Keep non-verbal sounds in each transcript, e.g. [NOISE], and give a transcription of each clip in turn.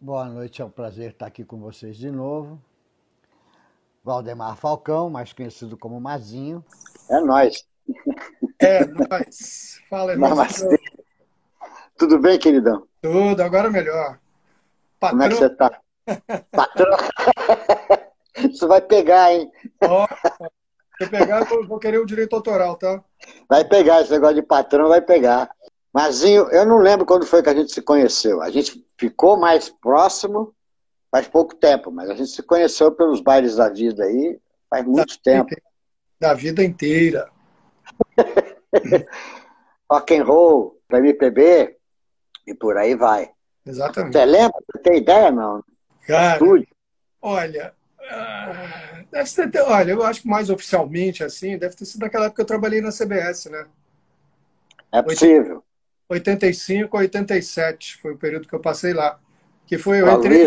Boa noite, é um prazer estar aqui com vocês de novo. Valdemar Falcão, mais conhecido como Mazinho. É nós. É nós. Fala, irmão. Tudo bem, queridão? Tudo, agora melhor. Patrão. Como é que você tá? Patrão. [LAUGHS] Isso vai pegar, hein? Ó, se pegar, eu vou querer o direito autoral, tá? Vai pegar, esse negócio de patrão vai pegar. Mazinho, eu não lembro quando foi que a gente se conheceu. A gente ficou mais próximo faz pouco tempo, mas a gente se conheceu pelos bailes da vida aí faz muito da tempo. Vida, da vida inteira. [LAUGHS] Rock and roll, MPB e por aí vai. Exatamente. Você lembra? Você tem ideia, não? Cara, olha, uh, deve ter, olha, eu acho que mais oficialmente, assim, deve ter sido naquela época que eu trabalhei na CBS, né? É possível. 85 a 87 foi o período que eu passei lá. Que foi, eu entrei,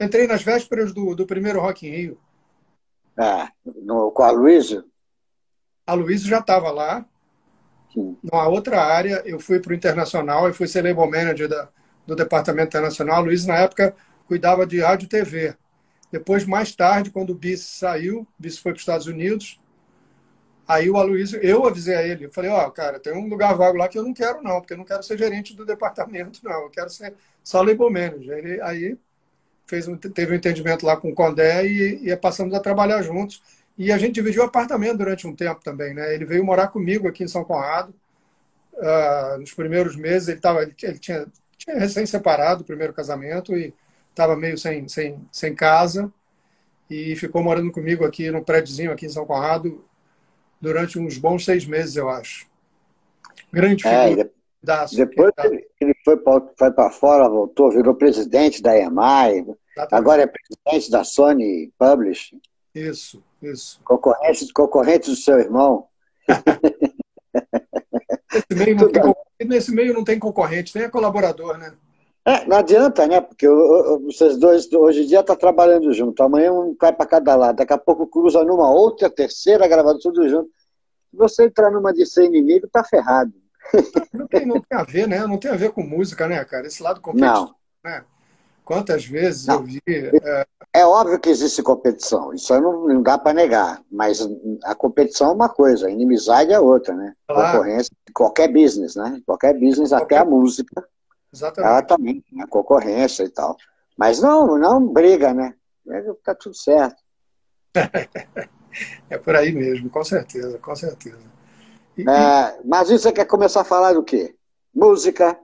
entrei nas vésperas do, do primeiro Rock in Rio. É, no, com a Luísa? A Luísa já estava lá. Sim. Numa outra área, eu fui para o Internacional e fui ser label manager da, do Departamento Internacional. A Luísa, na época, cuidava de rádio e TV. Depois, mais tarde, quando o BIS saiu, o BIS foi para os Estados Unidos, Aí o Aloysio, eu avisei a ele, eu falei, ó, oh, cara, tem um lugar vago lá que eu não quero não, porque eu não quero ser gerente do departamento, não, eu quero ser só label manager. Ele, aí fez um, teve um entendimento lá com o Condé e, e passamos a trabalhar juntos. E a gente dividiu apartamento durante um tempo também, né? Ele veio morar comigo aqui em São Conrado. Uh, nos primeiros meses ele, tava, ele, ele tinha, tinha recém-separado o primeiro casamento e estava meio sem, sem, sem casa e ficou morando comigo aqui no prédiozinho aqui em São Conrado durante uns bons seis meses, eu acho. Grande é, figura. É, da depois que ele foi para fora, voltou, virou presidente da Exatamente. agora é presidente da Sony Publishing. Isso, isso. Concorrente, concorrente do seu irmão. nesse, meio não tem, nesse meio não tem concorrente, nem é colaborador, né? É, não adianta, né? Porque vocês dois hoje em dia estão tá trabalhando junto. Amanhã um cai para cada lado. Daqui a pouco cruza numa outra, terceira, gravando tudo junto. Se você entrar numa de ser inimigo, tá ferrado. Não tem, não tem a ver, né? Não tem a ver com música, né, cara? Esse lado competitivo, não. né? Quantas vezes não. eu vi. É... é... óbvio que existe competição, isso não, não dá para negar. Mas a competição é uma coisa, a inimizade é outra, né? Claro. Concorrência, qualquer business, né? Qualquer business, qualquer... até a música Exatamente. Ela também, a concorrência e tal. Mas não, não briga, né? Tá tudo certo. [LAUGHS] é por aí mesmo, com certeza, com certeza. E, é, mas você quer começar a falar do quê? Música,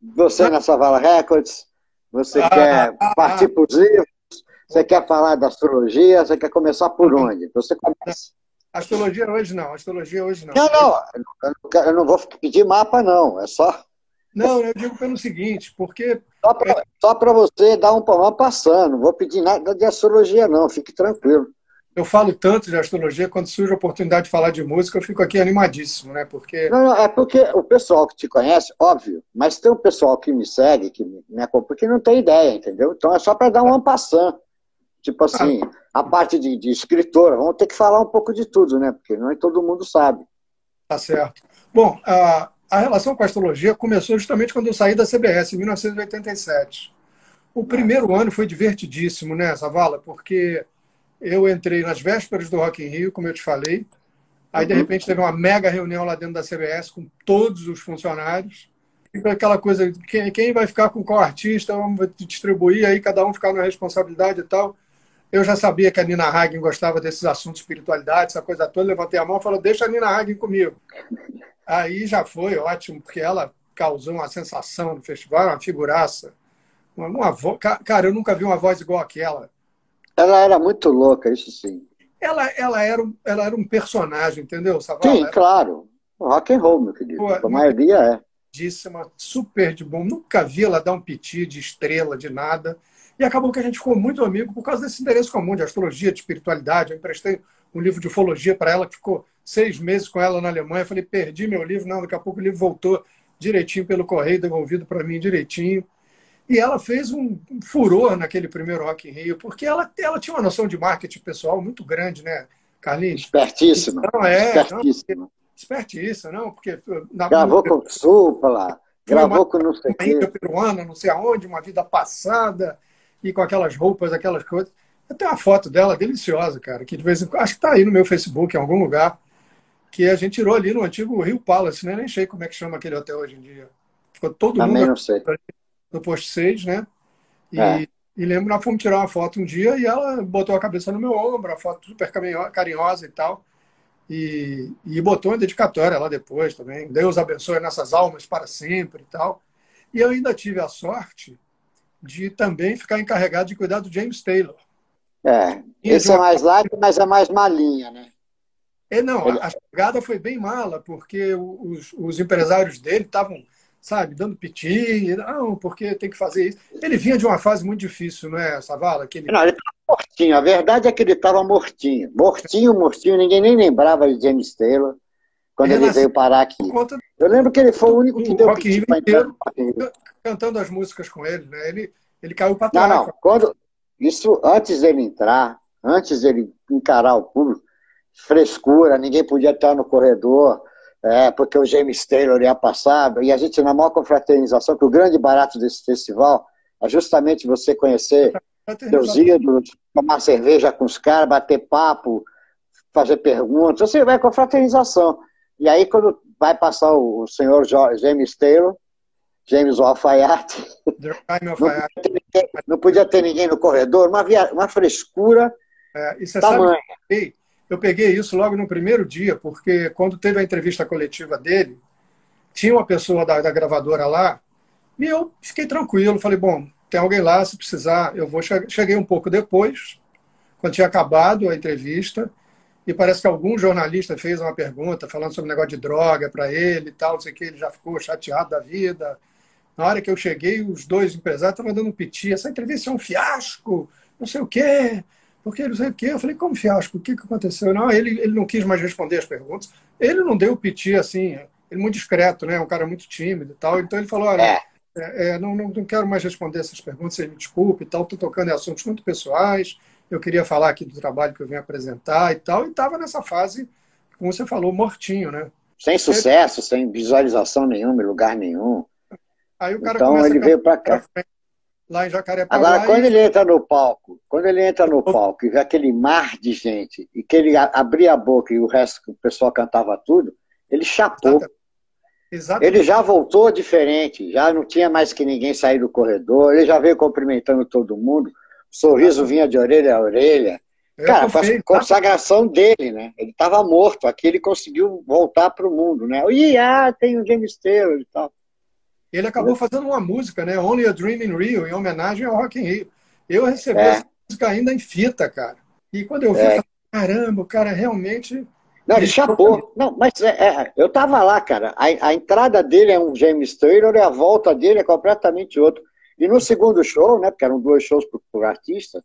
você ah, na Savala Records, você ah, quer ah, partir ah, para os livros, você quer falar da astrologia, você quer começar por onde? Você começa. Astrologia hoje não, astrologia hoje não. Não, não, eu não vou pedir mapa, não, é só não, eu digo pelo seguinte, porque. Só para você dar um palmo passando, não vou pedir nada de astrologia, não, fique tranquilo. Eu falo tanto de astrologia, quando surge a oportunidade de falar de música, eu fico aqui animadíssimo, né? Porque. Não, não, é porque o pessoal que te conhece, óbvio, mas tem um pessoal que me segue, que me acompanha, que não tem ideia, entendeu? Então é só para dar um passando. Tipo assim, a parte de, de escritora, vamos ter que falar um pouco de tudo, né? Porque não é todo mundo sabe. Tá certo. Bom, a, a relação com a astrologia começou justamente quando eu saí da CBS, em 1987. O primeiro ano foi divertidíssimo, né, Zavala? Porque eu entrei nas vésperas do Rock in Rio, como eu te falei. Aí, de uhum. repente, teve uma mega reunião lá dentro da CBS com todos os funcionários. E aquela coisa, quem, quem vai ficar com qual artista, vamos distribuir, aí cada um ficar na responsabilidade e tal. Eu já sabia que a Nina Hagen gostava desses assuntos, espiritualidade, essa coisa toda. Levantei a mão e falei, deixa a Nina Hagen comigo. Aí já foi ótimo, porque ela causou uma sensação no festival, uma figuraça. Uma, uma vo... Cara, eu nunca vi uma voz igual aquela. Ela era muito louca, isso sim. Ela, ela, era, um, ela era um personagem, entendeu, Savala? Sim, era... claro. Rock and roll, meu querido. Pô, a maioria é. Díssima, super de bom. Nunca vi ela dar um piti de estrela, de nada. E acabou que a gente ficou muito amigo por causa desse interesse comum de astrologia, de espiritualidade. Eu emprestei um livro de ufologia para ela que ficou seis meses com ela na Alemanha. Falei, perdi meu livro. Não, daqui a pouco o livro voltou direitinho pelo correio, devolvido para mim direitinho. E ela fez um furor naquele primeiro Rock in Rio, porque ela, ela tinha uma noção de marketing pessoal muito grande, né, Carlinhos? Espertíssima. Então, é, espertíssima. Não, espertíssima, não, porque... Na... Gravou com o Supla, Gravou com não sei uma ilha peruana, não sei aonde, uma vida passada, e com aquelas roupas, aquelas coisas. Eu tenho uma foto dela deliciosa, cara, que de vez em quando, acho que está aí no meu Facebook, em algum lugar, que a gente tirou ali no antigo Rio Palace, né? Nem sei como é que chama aquele hotel hoje em dia. Ficou todo Também mundo não sei. No posto 6, né? E, É. e lembro, nós fomos tirar uma foto um dia e ela botou a cabeça no meu ombro, a foto super carinho- carinhosa e tal. E, e botou uma dedicatória lá depois também. Deus abençoe nossas almas para sempre e tal. E eu ainda tive a sorte de também ficar encarregado de cuidar do James Taylor. É. Esse é mais light, mas é mais malinha, né? É, não, a chegada foi bem mala, porque os, os empresários dele estavam, sabe, dando piti, não, porque tem que fazer isso. Ele vinha de uma fase muito difícil, não é, Savala? Aquele... Não, ele estava mortinho. A verdade é que ele estava mortinho. Mortinho, mortinho. Ninguém nem lembrava de James Taylor quando Ele ele veio parar aqui. Conta Eu lembro que ele foi o único que O deu Rock piti para entrar inteiro. cantando as músicas com ele, né? Ele, ele caiu para Não, trás. não. Quando, isso antes dele entrar, antes dele encarar o público, frescura, ninguém podia estar no corredor, é, porque o James Taylor ia passar, e a gente na maior confraternização, que o grande barato desse festival é justamente você conhecer seus ídolos, tomar cerveja com os caras, bater papo, fazer perguntas, você vai com fraternização. E aí, quando vai passar o, senhor James Taylor, James Alfaiate, não Fire. podia ter ninguém, não podia ter ninguém no corredor, uma, via- uma frescura É, e você sabe tamanha. que eu peguei- isso logo no primeiro dia, porque quando teve a entrevista coletiva dele, tinha uma pessoa da, da gravadora lá, e eu fiquei tranquilo, falei, bom, tem alguém lá, se precisar, eu vou. Che- Cheguei um pouco depois, quando tinha acabado a entrevista, e parece que algum jornalista fez uma pergunta falando sobre o negócio de droga para ele e tal, não sei o que, ele já ficou chateado da vida. Na hora que eu cheguei, os dois empresários estavam dando um piti, essa entrevista é um fiasco, não sei o quê, porque não sei o quê. Eu falei, como fiasco? O que, que aconteceu? Não, ele, ele não quis mais responder as perguntas. Ele não deu o piti assim, ele é muito discreto, né? Um cara muito tímido e tal. Então ele falou, olha, É. é, é, não, não, não quero mais responder essas perguntas, me desculpe e tal, estou tocando em assuntos muito pessoais, eu queria falar aqui do trabalho que eu vim apresentar e tal, e estava nessa fase, como você falou, mortinho, né? Sem sucesso, sem visualização nenhuma, em lugar nenhum. Aí o cara Então ele veio para cá. Lá em Jacarepaguá. Agora, quando e- ele entra no palco, quando ele entra no palco e vê aquele mar de gente, e que ele abria a boca e o resto, o pessoal cantava tudo, ele chapou. Exatamente. Ele já voltou diferente, já não tinha mais que ninguém sair do corredor, ele já veio cumprimentando todo mundo, o sorriso vinha de orelha a orelha. Eu Cara, foi a consagração dele, né? Ele estava morto, aqui ele conseguiu voltar para o mundo, né? E ah, tem o James Taylor e tal. Ele acabou fazendo uma música, né? Only a Dream in Rio, em homenagem ao Rock in Rio. Eu recebi É. essa música ainda em fita, cara. E quando eu vi, É. eu falei, caramba, o cara realmente. Não, ele chapou. Não, mas é, é, eu tava lá, cara. A, a entrada dele é um James Taylor e a volta dele é completamente outro. E no segundo show, né? Porque eram dois shows pro, pro artista,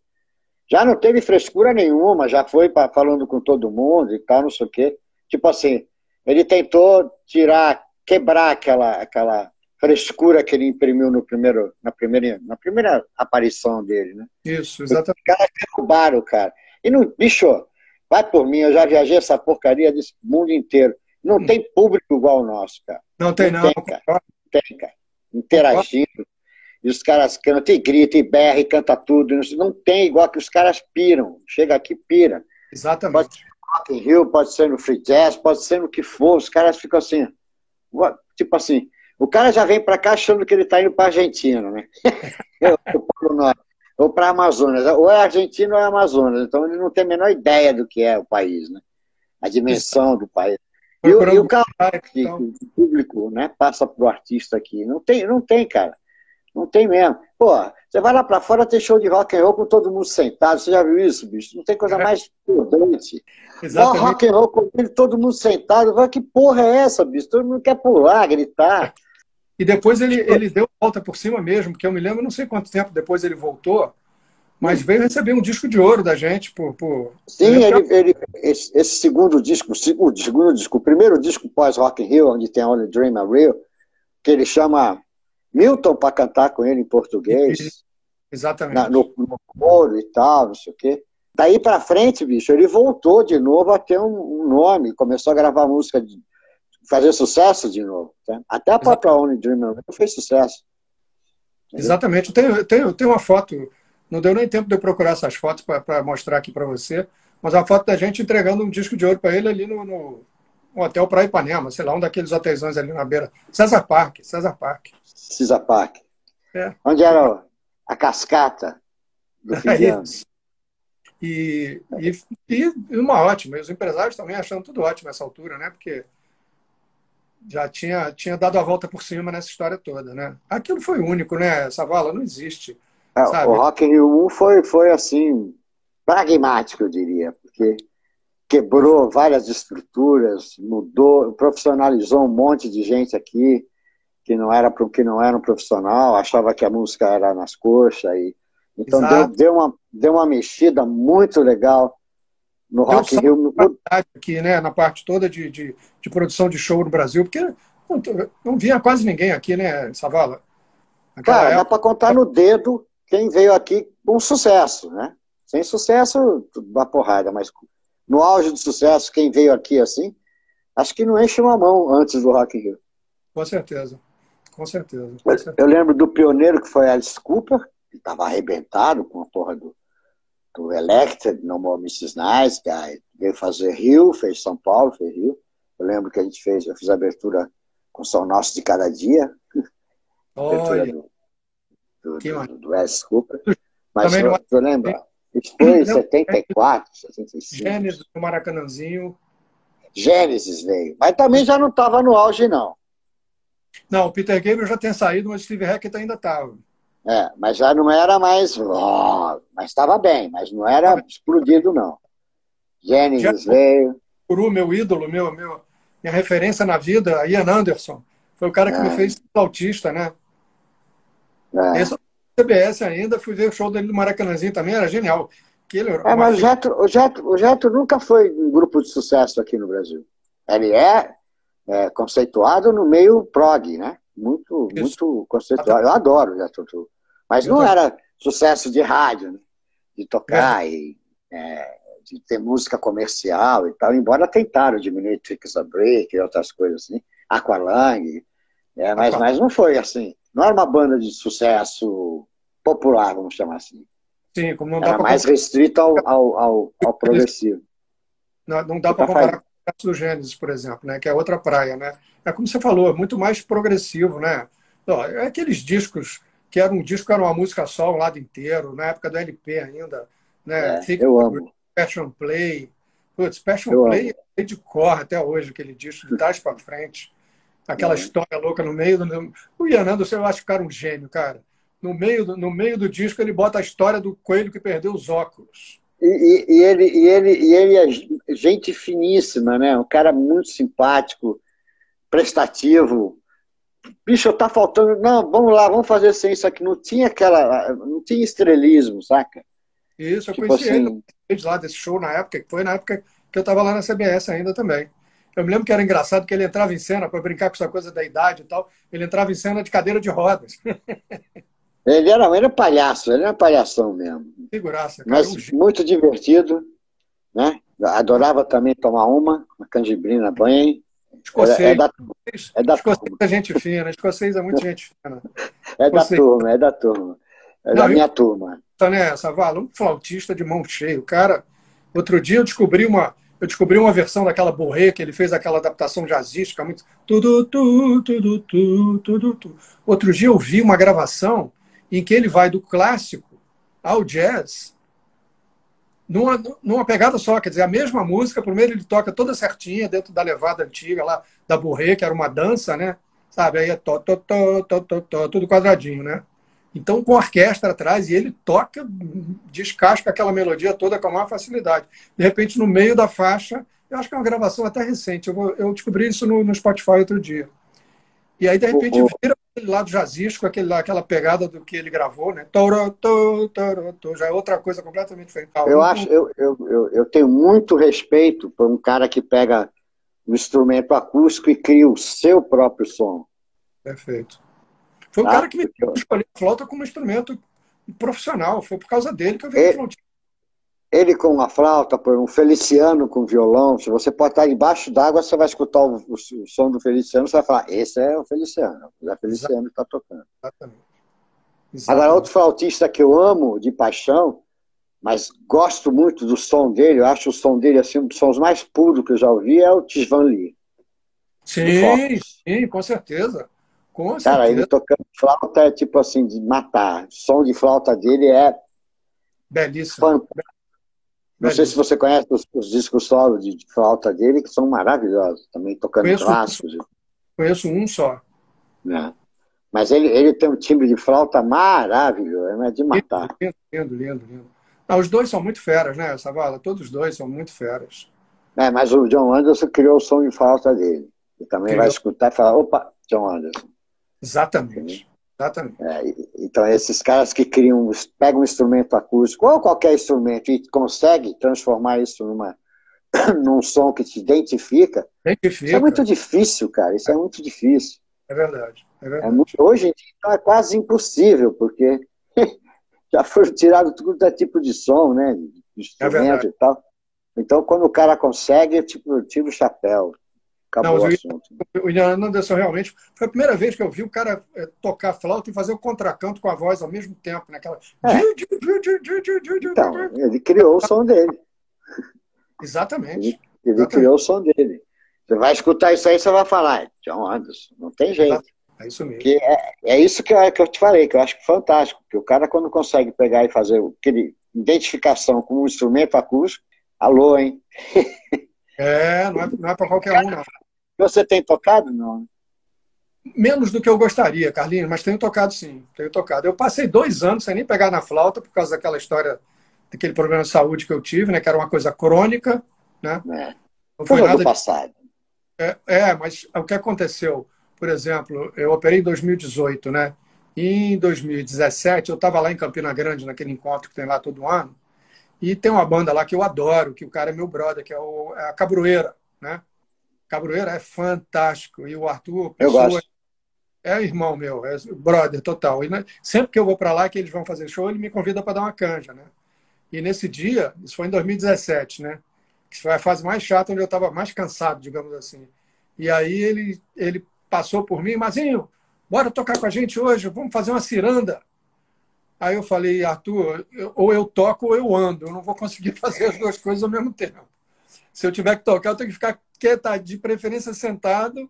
já não teve frescura nenhuma, já foi pra, falando com todo mundo e tal, não sei o quê. Tipo assim, ele tentou tirar, quebrar aquela, aquela frescura que ele imprimiu no primeiro, na, primeira, na primeira aparição dele, né? Isso, exatamente. Os caras derrubaram o cara. E não, bicho, vai por mim, eu já viajei essa porcaria desse mundo inteiro. Não Hum. tem público igual o nosso, cara. Não tem, Não não. tem, cara. Não tem, cara. Interagindo. E os caras cantam e gritam e berra e canta tudo. Não tem igual que os caras piram. Chega aqui, pira. Exatamente. Rock in Rio, pode ser no Free Jazz, pode ser no que for. Os caras ficam assim. Tipo assim, o cara já vem pra cá achando que ele tá indo pra Argentina, né? [LAUGHS] Ou pro Polo Norte, ou é Argentina ou é Amazonas. Então ele não tem a menor ideia do que é o país, né? A dimensão do país. E, o- e o cara que o público né, passa pro artista aqui. Não tem, não tem, cara. Não tem mesmo. Pô, você vai lá pra fora, tem show de rock and roll com todo mundo sentado. Você já viu isso, bicho? Não tem coisa mais prudente. Ó, exatamente. rock and roll com ele, todo mundo sentado. Vai, Que porra é essa, bicho? Todo mundo quer pular, gritar. E depois ele, ele deu volta por cima mesmo, que eu me lembro, não sei quanto tempo depois ele voltou, mas veio receber um disco de ouro da gente por. por... Sim, ele, ele, esse, esse segundo disco, o segundo, disco, o primeiro disco pós-Rock in Rio, onde tem Only Dream a Real, que ele chama Milton para cantar com ele em português, Exatamente. na- no, no coro e tal, não sei o quê. Daí pra frente, bicho, ele voltou de novo a ter um, um nome, começou a gravar música de, fazer sucesso de novo. Tá? Até a própria Only Dreamer fez sucesso. Exatamente. Eu tenho, eu tenho, eu tenho uma foto, não deu nem tempo de eu procurar essas fotos para mostrar aqui para você, mas a foto da gente entregando um disco de ouro para ele ali no, no, no hotel Praia Ipanema, sei lá, um daqueles hotéis ali na beira. César Park, César Park. César Park. É. Onde era a cascata do fim de ano. E, e, e uma ótima. E os empresários também achando tudo ótimo nessa altura, né? Porque já tinha, tinha dado a volta por cima nessa história toda, né? Aquilo foi único, né? Essa vala não existe. É, o Rock in Rio 1 foi, foi assim, pragmático, eu diria, porque quebrou várias estruturas, mudou, profissionalizou um monte de gente aqui que não era que não era um profissional, achava que a música era nas coxas e então deu, deu, uma, deu uma mexida muito legal no Rock Rio. Aqui, né, na parte toda de, de, de, produção de show no Brasil, porque não, não vinha quase ninguém aqui, né, Savala? Naquela Cara, época... dá para contar no dedo quem veio aqui com sucesso, né? Sem sucesso, uma porrada, mas no auge do sucesso, quem veio aqui assim, acho que não enche uma mão antes do Rock Rio. Com certeza, com certeza. Com certeza. Eu, eu lembro do pioneiro que foi Alice Cooper, estava arrebentado com a porra do, do Elected, No More Mrs. Nice Guy. Veio fazer Rio, fez São Paulo, fez Rio. Eu lembro que a gente fez, eu fiz a abertura com São Nosso de Cada Dia. [LAUGHS] Olha. Do, do, do, do Wes Cooper. Mas Também eu, eu lembro, isso foi em 74, 75. Gênesis do Maracanãzinho. Gênesis veio. Mas também já não estava no auge, não. Não, o Peter Gabriel já tinha saído, mas o Steve Hackett ainda estava. É, mas já não era mais. Oh, mas estava bem, mas não era explodido, não. Gênesis veio. Guru, meu ídolo, meu, meu, minha referência na vida, Ian Anderson. Foi o cara que é. me fez autista, né? É. Esse CBS ainda, fui ver o show dele no Maracanãzinho também, era genial. Que ele é, mas o Jetro, o, Jetro, o Jetro nunca foi um grupo de sucesso aqui no Brasil. Ele é, é conceituado no meio prog, né? Muito, muito conceituado. Eu adoro o Jetro mas não era sucesso de rádio, né? de tocar é. e é, de ter música comercial e tal, embora tentaram diminuir Tricks a Break e outras coisas assim, Aqualung, é, mas, mas não foi assim. Não era uma banda de sucesso popular, vamos chamar assim. Sim, como não dá Era mais restrito ao, ao, ao, ao progressivo. Não, não dá para comparar com o caso do Gênesis, por exemplo, né? que é outra praia. Né? É como você falou, é muito mais progressivo. Né? é aqueles discos que era um disco, era uma música só, um lado inteiro, na época do LP ainda. Né? É, eu amo. Passion Play. Putz, Passion eu Play é de cor até hoje, aquele disco, de trás para frente. Aquela é. história louca no meio do. O Ian Anderson, eu acho que o cara é um gênio, cara. No meio, do, no meio do disco, ele bota a história do coelho que perdeu os óculos. E, e, ele, e, ele, e ele é gente finíssima, né? Um cara muito simpático, prestativo, bicho, tá faltando. Não, vamos lá, vamos fazer sem isso aqui. Não tinha aquela. Não tinha estrelismo, saca? Isso, eu tipo conheci assim... ele lá desse show na época, que foi na época que eu estava lá na CBS ainda também. Eu me lembro que era engraçado que ele entrava em cena, para brincar com essa coisa da idade e tal, ele entrava em cena de cadeira de rodas. [LAUGHS] ele era, ele era palhaço, ele era palhação mesmo. Figuraça, cara, Mas muito divertido, né? Adorava também tomar uma, uma canjibrina bem. Escocês. É, é da, é da escocês turma. é gente fina. Escocês é muito gente fina. [LAUGHS] É da turma, é da turma. É Não, da minha eu, turma. Tá nessa, Vala, um flautista de mão cheia. O cara, outro dia eu descobri uma, eu descobri uma versão daquela Borré, que ele fez aquela adaptação jazzística, muito tudo, tudo, tudo, tudo, tudo. Outro dia eu vi uma gravação em que ele vai do clássico ao jazz numa, numa pegada só, quer dizer, a mesma música, primeiro ele toca toda certinha dentro da levada antiga lá da Bourré, que era uma dança, né? Sabe? Aí é to, to, to, to, to, to, tudo quadradinho, né? Então, com a orquestra atrás, e ele toca, descasca aquela melodia toda com a maior facilidade. De repente, no meio da faixa, eu acho que é uma gravação até recente, eu, vou, eu descobri isso no, no Spotify outro dia. E aí, de repente, vira aquele lado jazzístico, aquele, aquela pegada do que ele gravou, né? Toro, toro, toro, toro, já é outra coisa completamente diferente. Eu acho, eu, eu, eu, eu tenho muito respeito por um cara que pega um instrumento acústico e cria o seu próprio som. Perfeito. Foi o ah, cara que me escolheu a flauta como instrumento profissional. Foi por causa dele que eu vi a flauta. Ele com uma flauta, por um Feliciano com violão, se você pode estar debaixo d'água, você vai escutar o, o, o, som do Feliciano, você vai falar, esse é o Feliciano, é o Feliciano que está tocando. Exatamente. Exatamente. Agora, outro flautista que eu amo de paixão, mas gosto muito do som dele, eu acho o som dele assim, um dos sons mais puros que eu já ouvi, é o Tisvan Lee. Sim, sim, com certeza. Com Cara, certeza. ele tocando flauta é tipo assim, de matar. O som de flauta dele é belíssimo. Fantástico. Não sei se você conhece os, os discos solo de, de, flauta dele, que são maravilhosos, também tocando conheço clássicos. Conheço um só. É. Mas ele, ele tem um timbre de flauta maravilhoso, é de matar. Lindo, lindo, lindo. lindo. Não, os dois são muito feras, né, Savala? Todos os dois são muito feras. É, mas o John Anderson criou o som de flauta dele. E também criou. vai escutar e falar, opa, John Anderson. Exatamente. Exatamente. É, então, esses caras que criam, pegam um instrumento acústico, ou qualquer instrumento, e conseguem transformar isso numa, [COUGHS] num som que te identifica, identifica. isso é muito difícil, cara. Isso é, é muito difícil. É verdade. É verdade. É muito, hoje em dia então, é quase impossível, porque [LAUGHS] já foram tirados todo tipo de som, né? De instrumento é e tal. Então, quando o cara consegue, eu tipo, eu tiro o chapéu. Acabou Não, o assunto. O Ian Anderson realmente foi a primeira vez que eu vi o cara é, tocar flauta e fazer o contracanto com a voz ao mesmo tempo, naquela. É. Então, ele criou o som dele. Exatamente. Ele, ele Exatamente. criou o som dele. Você vai escutar isso aí, você vai falar, John Anderson, não tem jeito. É isso mesmo. Que é, é isso que eu, que eu te falei, que eu acho fantástico, que o cara quando consegue pegar e fazer aquele identificação com um instrumento acústico, alô, hein? [LAUGHS] É, não é, não é para qualquer um, não. Você tem tocado, não? Menos do que eu gostaria, Carlinhos, mas tenho tocado sim, tenho tocado. Eu passei dois anos sem nem pegar na flauta por causa daquela história, daquele problema de saúde que eu tive, né? Que era uma coisa crônica, né? É. Não foi nada do passado. É, é, mas o que aconteceu? Por exemplo, eu operei em 2018, né? E em 2017 eu estava lá em Campina Grande, naquele encontro que tem lá todo ano, e tem uma banda lá que eu adoro, que o cara é meu brother, que é, o, é a Cabroeira, né? Cabroeira é fantástico. E o Arthur, pessoa, é irmão meu, é brother total. E né, sempre que eu vou para lá, que eles vão fazer show, ele me convida para dar uma canja, né? E nesse dia, isso foi em 2017, né? Que foi a fase mais chata, onde eu estava mais cansado, digamos assim. E aí ele, ele passou por mim, Mazinho, bora tocar com a gente hoje, vamos fazer uma ciranda. Aí eu falei, Arthur, ou eu toco ou eu ando, eu não vou conseguir [LAUGHS] fazer as duas coisas ao mesmo tempo. Se eu tiver que tocar, eu tenho que ficar quieto, de preferência sentado.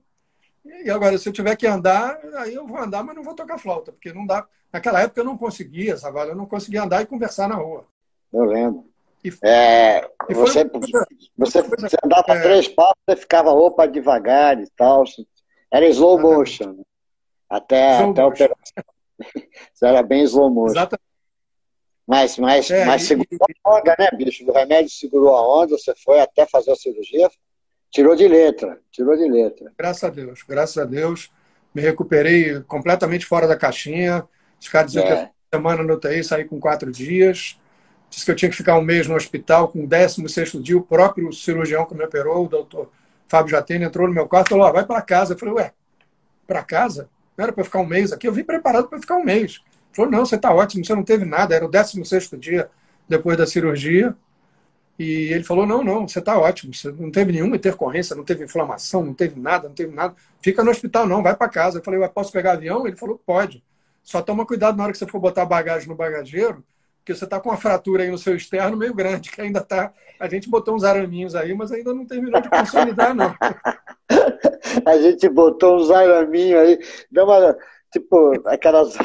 E agora, se eu tiver que andar, aí eu vou andar, mas não vou tocar flauta, porque não dá. Naquela época eu não conseguia, Savala, eu não conseguia andar e conversar na rua. Eu lembro. E, é, e você, você, você andava é, três passos, você ficava opa devagar e tal. Era slow motion. Até, slow até motion. a operação. [LAUGHS] Você era bem slow motion. Exatamente. Mas, mas, é, mas segurou e... a onda, né, bicho? O remédio segurou a onda, você foi até fazer a cirurgia, tirou de letra, tirou de letra. Graças a Deus, graças a Deus. Me recuperei completamente fora da caixinha. Os caras diziam é. que a semana no UTI saí com quatro dias. Disse que eu tinha que ficar um mês no hospital, com o 16 dia. O próprio cirurgião que me operou, o doutor Fábio Jatene, entrou no meu quarto e falou: oh, vai para casa. Eu falei: ué, para casa? Não era para ficar um mês aqui? Eu vim preparado para ficar um mês falou, não, você está ótimo, você não teve nada, era o 16 dia depois da cirurgia. E ele falou, não, não, você está ótimo, você não teve nenhuma intercorrência, não teve inflamação, não teve nada, não teve nada. Fica no hospital, não, vai para casa. Eu falei, posso pegar avião? Ele falou, pode. Só toma cuidado na hora que você for botar bagagem no bagageiro, porque você está com uma fratura aí no seu externo meio grande, que ainda está. A gente botou uns araminhos aí, mas ainda não terminou de consolidar, não. [LAUGHS] a gente botou uns araminhos aí, tipo, aquelas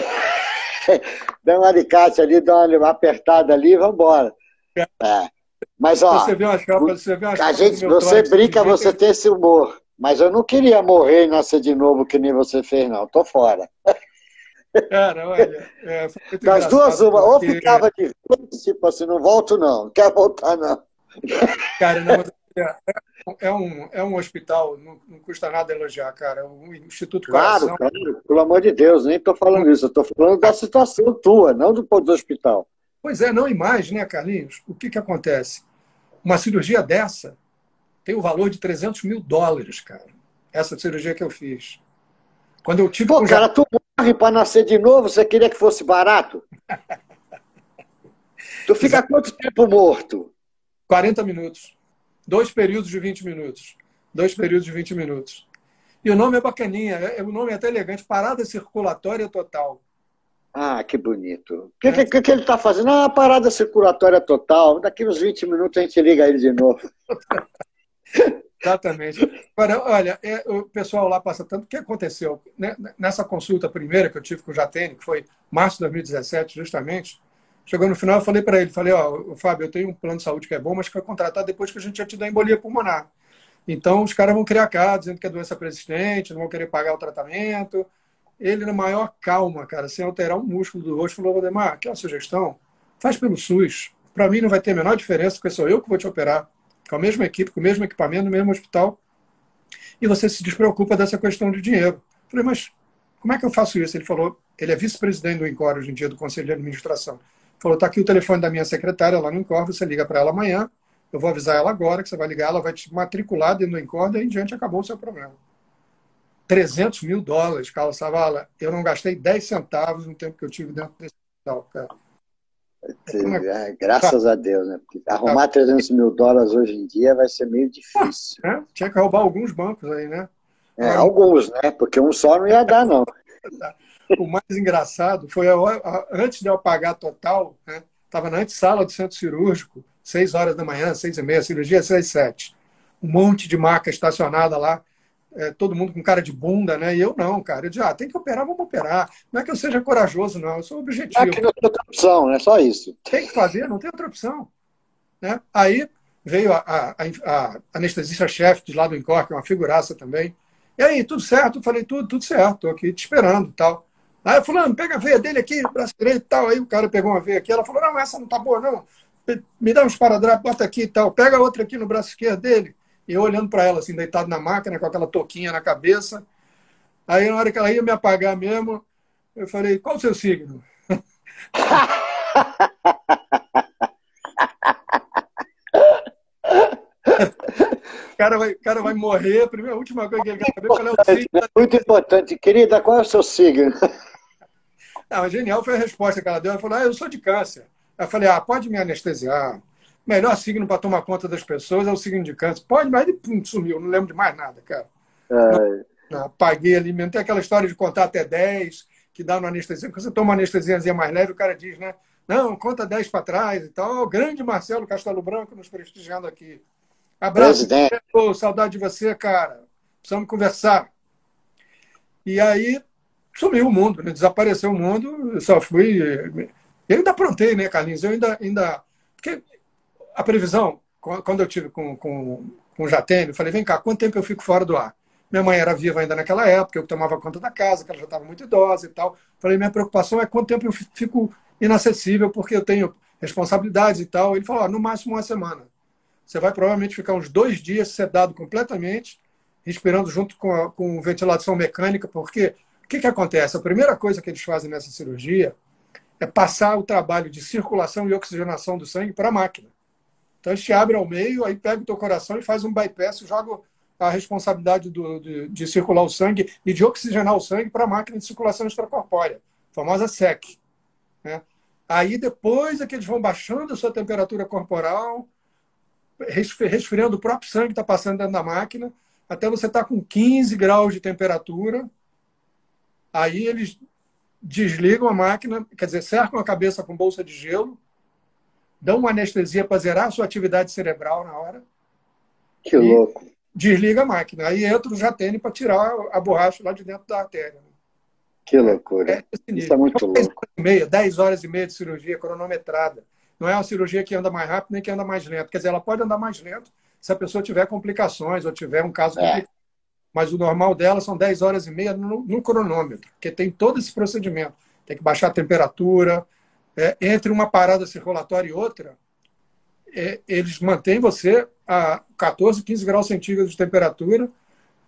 [LAUGHS] dá um alicate ali, dá uma apertada ali e vambora. É. Mas, ó, você vê umas capas, você vê umas a gente, você brinca, você tem esse humor. Mas eu não queria morrer e nascer de novo que nem você fez, não. Tô fora. [LAUGHS] Cara, olha, é, das duas, uma, porque... ou ficava de tipo assim, não volto não, não quero voltar não. Cara, não, [LAUGHS] é, é, um, é um hospital, não, não custa nada elogiar, cara. O Instituto Claro, Coração... claro, pelo amor de Deus, nem estou falando isso. Eu estou falando da situação tua, não do, do hospital. Pois é, não imagine, né, Carlinhos? O que, que acontece? Uma cirurgia dessa tem o valor de 300 mil dólares, cara. Essa cirurgia que eu fiz. Quando eu tive. Pô, cara, tu morre para nascer de novo, você queria que fosse barato? [LAUGHS] tu fica quanto tempo morto? 40 minutos. Dois períodos de 20 minutos. Dois períodos de 20 minutos. E o nome é bacaninha, é, o nome é até elegante, parada circulatória total. Ah, que bonito. O que, é. que, que, ele está fazendo? Ah, parada circulatória total. Daqui uns 20 minutos a gente liga ele de novo. [LAUGHS] Exatamente. Agora, olha, é, o pessoal lá passa tanto. O que aconteceu? Né? Nessa consulta primeira que eu tive com o Jatene, que foi março de 2017, justamente, chegou no final, eu falei para ele, falei, ó, Fábio, eu tenho um plano de saúde que é bom, mas que foi contratado depois que a gente já te dá embolia pulmonar. Então, os caras vão criar caso, dizendo que é doença persistente, não vão querer pagar o tratamento. Ele, na maior calma, cara, sem alterar um músculo do rosto, falou, Valdemar, é uma sugestão, faz pelo SUS. Para mim não vai ter a menor diferença, porque sou eu que vou te operar com a mesma equipe, com o mesmo equipamento, no mesmo hospital, e você se despreocupa dessa questão de dinheiro. Falei, mas como é que eu faço isso? Ele falou, ele é vice-presidente do INCOR hoje em dia, do Conselho de Administração. Falou, está aqui o telefone da minha secretária lá no INCOR, você liga para ela amanhã, eu vou avisar ela agora que você vai ligar, ela vai te matricular dentro do INCOR, daí em diante acabou o seu problema. 300 mil dólares, Carlos Savala, eu não gastei 10 centavos no tempo que eu tive dentro desse hospital, cara. É, graças a Deus, né? Porque arrumar 300 mil dólares hoje em dia vai ser meio difícil. É, tinha que roubar alguns bancos aí, né? É, alguns, né? Porque um só não ia dar, não. [LAUGHS] o mais engraçado foi a, a, antes de eu pagar total, né? Estava na antessala do centro cirúrgico, 6 horas da manhã, 6 e meia, cirurgia 6 e 7. Um monte de maca estacionada lá é, todo mundo com cara de bunda, né? E eu não, cara. Eu disse, ah, tem que operar, vamos operar. Não é que eu seja corajoso, não. Eu sou objetivo. É que não tem outra opção, né? Só isso. Tem que fazer, não tem outra opção. Né? Aí veio a, a, a anestesista-chefe de lá do Incor, que é uma figuraça também. E aí, tudo certo? Eu falei, tudo, tudo certo, tô aqui te esperando tal. Aí, fulano, pega a veia dele aqui, braço direito e tal. Aí o cara pegou uma veia aqui, ela falou, não, essa não tá boa, não. Me dá uns paradrapos, bota aqui e tal. Pega outra aqui no braço esquerdo dele. E eu olhando para ela, assim, deitado na máquina, com aquela touquinha na cabeça. Aí, na hora que ela ia me apagar mesmo, eu falei: qual o seu signo? [LAUGHS] o cara vai, cara vai morrer, a primeira, a última coisa que ele quer saber qual é o signo. Né? Muito importante. Querida, qual é o seu signo? Não, genial foi a resposta que ela deu. Ela falou: ah, eu sou de câncer. Eu falei: ah, pode me anestesiar melhor signo para tomar conta das pessoas é o signo de câncer. Pode, mas ele pum, sumiu, não lembro de mais nada, cara. É. Não, apaguei ali mesmo. Tem aquela história de contar até 10, que dá no anestesia. Quando você toma uma anestesiazinha mais leve, o cara diz, né? Não, conta 10 para trás e tal. O grande Marcelo Castelo Branco nos prestigiando aqui. Abraço, oh, saudade de você, cara. Precisamos conversar. E aí sumiu o mundo, né? desapareceu o mundo. Eu só fui. Eu ainda aprontei, né, Carlinhos? Eu ainda. ainda... Porque a previsão, quando eu tive com, com, com o Jatene, eu falei, vem cá, quanto tempo eu fico fora do ar? Minha mãe era viva ainda naquela época, eu tomava conta da casa, que ela já estava muito idosa e tal. Falei, minha preocupação é quanto tempo eu fico inacessível, porque eu tenho responsabilidades e tal. Ele falou, no máximo uma semana. Você vai provavelmente ficar uns dois dias sedado completamente, respirando junto com, a, com ventilação mecânica, porque o que, que acontece? A primeira coisa que eles fazem nessa cirurgia é passar o trabalho de circulação e oxigenação do sangue para a máquina. Então, eles te abrem ao meio, aí pega o teu coração e faz um bypass, joga a responsabilidade do, de, de, circular o sangue e de oxigenar o sangue para a máquina de circulação extracorpórea, famosa SEC. Né? Aí, depois é que eles vão baixando a sua temperatura corporal, resfriando o próprio sangue que está passando dentro da máquina, até você estar tá com 15 graus de temperatura. Aí eles desligam a máquina, quer dizer, cercam a cabeça com bolsa de gelo, dão uma anestesia para zerar a sua atividade cerebral na hora. Que louco. Desliga a máquina. Aí entra o jatene para tirar a borracha lá de dentro da artéria. Que loucura. É Isso é muito louco. 10 horas, e meia, 10 horas e meia de cirurgia cronometrada. Não é uma cirurgia que anda mais rápido nem que anda mais lento. Quer dizer, ela pode andar mais lento se a pessoa tiver complicações ou tiver um caso é. complicado. Mas o normal dela são 10 horas e meia no, no cronômetro, porque tem todo esse procedimento. Tem que baixar a temperatura, é, entre uma parada circulatória e outra, é, eles mantêm você a 14, 15 graus centígrados de temperatura,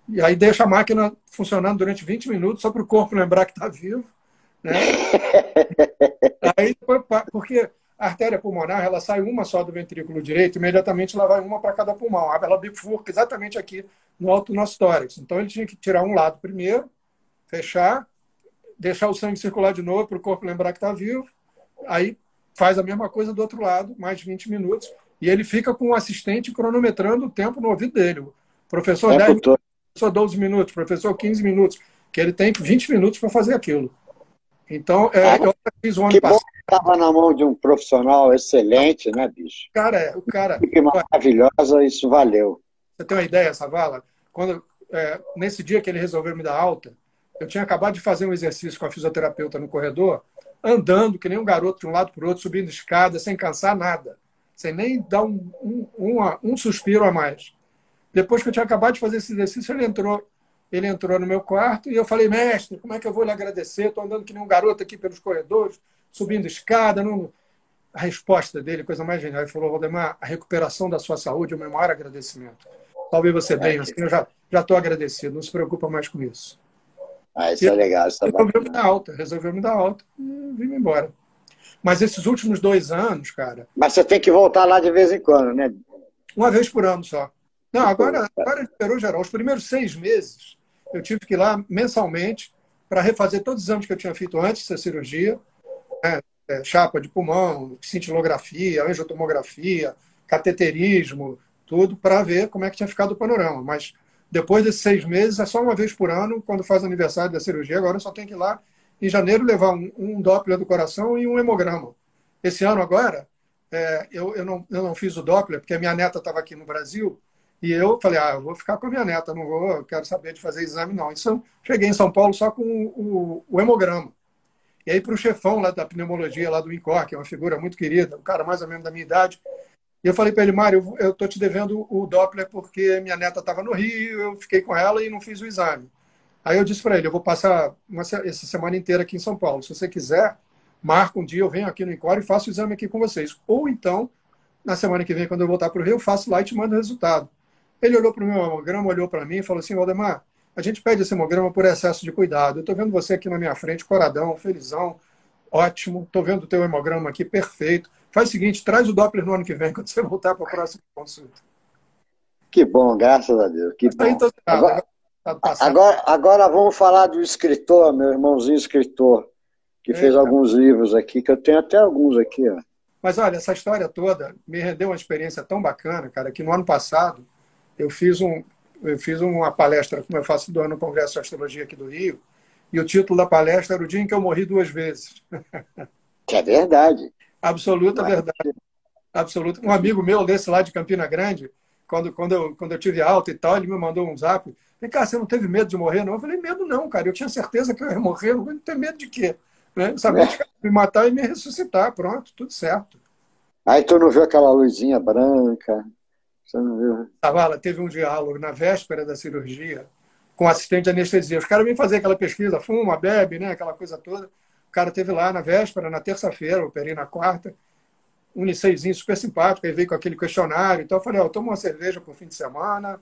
e aí deixa a máquina funcionando durante 20 minutos, só para o corpo [LAUGHS] lembrar que está vivo. Né? [LAUGHS] aí, porque a artéria pulmonar ela sai uma só do ventrículo direito, imediatamente ela vai uma para cada pulmão. Ela bifurca exatamente aqui no alto do nosso tórax. Então ele tinha que tirar um lado primeiro, fechar, deixar o sangue circular de novo para o corpo lembrar que está vivo, aí faz a mesma coisa do outro lado, mais 20 minutos, e ele fica com o um assistente cronometrando o tempo no ouvido dele. Professor 10 minutos, professor 12 minutos, professor 15 minutos, que ele tem 20 minutos para fazer aquilo. Então, é, ah, eu fiz um ano que passado. Estava na mão de um profissional excelente, né, bicho? Cara, o cara. Que maravilhosa, isso valeu. Você tem uma ideia, Savala? Quando, é, nesse dia que ele resolveu me dar alta, eu tinha acabado de fazer um exercício com a fisioterapeuta no corredor, andando que nem um garoto de um lado para o outro, subindo escada, sem cansar nada, sem nem dar um, um, um, um suspiro a mais. Depois que eu tinha acabado de fazer esse exercício, ele entrou ele entrou no meu quarto e eu falei, mestre, como é que eu vou lhe agradecer? Estou andando que nem um garoto aqui pelos corredores, subindo escada. Não... A resposta dele, coisa mais genial, ele falou, Valdemar, a recuperação da sua saúde é o meu maior agradecimento. Talvez você bem, assim, eu já estou agradecido, não se preocupa mais com isso. Ah, isso e é legal. Isso é resolveu me dar alta, resolveu me dar alta e vim embora. Mas esses últimos dois anos, cara. Mas você tem que voltar lá de vez em quando, né? Uma vez por ano só. Não, agora, agora liberou geral. Os primeiros seis meses, eu tive que ir lá mensalmente para refazer todos os exames que eu tinha feito antes da cirurgia. Né? É, chapa de pulmão, cintilografia, angiotomografia, cateterismo, tudo, para ver como é que tinha ficado o panorama. Mas depois desses seis meses, é só uma vez por ano, quando faz aniversário da cirurgia. Agora só tenho que ir lá em janeiro levar um, um Doppler do coração e um hemograma. Esse ano agora, é, eu, eu, não, eu não fiz o Doppler, porque a minha neta estava aqui no Brasil, e eu falei, ah, eu vou ficar com a minha neta, não vou, quero saber de fazer exame, não. Então, cheguei em São Paulo só com o, o, o hemograma. E aí, para o chefão lá da pneumologia, lá do INCOR, que é uma figura muito querida, um cara mais ou menos da minha idade, e eu falei para ele, Mário, eu estou te devendo o Doppler porque minha neta estava no Rio, eu fiquei com ela e não fiz o exame. Aí eu disse para ele, eu vou passar uma, essa semana inteira aqui em São Paulo. Se você quiser, marca um dia, eu venho aqui no Incor e faço o exame aqui com vocês. Ou então, na semana que vem, quando eu voltar para o Rio, eu faço lá e te mando o resultado. Ele olhou para o meu hemograma, olhou para mim e falou assim, Valdemar, a gente pede esse hemograma por excesso de cuidado. Eu estou vendo você aqui na minha frente, coradão, felizão, ótimo. Estou vendo o teu hemograma aqui, perfeito. Faz o seguinte, traz o Doppler no ano que vem, [LAUGHS] quando você voltar para a próxima consulta. Que bom, graças a Deus. Que bom. Agora, agora, agora, vamos falar do escritor, meu irmãozinho escritor, que fez alguns livros aqui, que eu tenho até alguns aqui. Ó. Mas olha, essa história toda me rendeu uma experiência tão bacana, cara, que no ano passado eu fiz, um, eu fiz uma palestra, como eu faço do ano no Congresso de Astrologia aqui do Rio, e o título da palestra era O Dia em que eu morri duas vezes. Que é verdade. Absoluta Mas... verdade. Absoluta. Um amigo meu desse lá de Campina Grande, quando, quando, eu, quando eu tive alta e tal, ele me mandou um zap. Vem cá, você não teve medo de morrer, não? Eu falei, medo não, cara. Eu tinha certeza que eu ia morrer. Não tenho medo de quê? Né? Eu sabia que me matar e me ressuscitar. Pronto, tudo certo. Aí tu não viu aquela luzinha branca? Zavala, teve um diálogo na véspera da cirurgia com assistente de anestesia. Os caras vêm fazer aquela pesquisa, fuma, bebe, né? Aquela coisa toda. O cara teve lá na véspera, na terça-feira, operei na quarta, um Niceizinho super simpático, aí veio com aquele questionário. Então eu falei, ó, oh, tomo uma cerveja por fim de semana,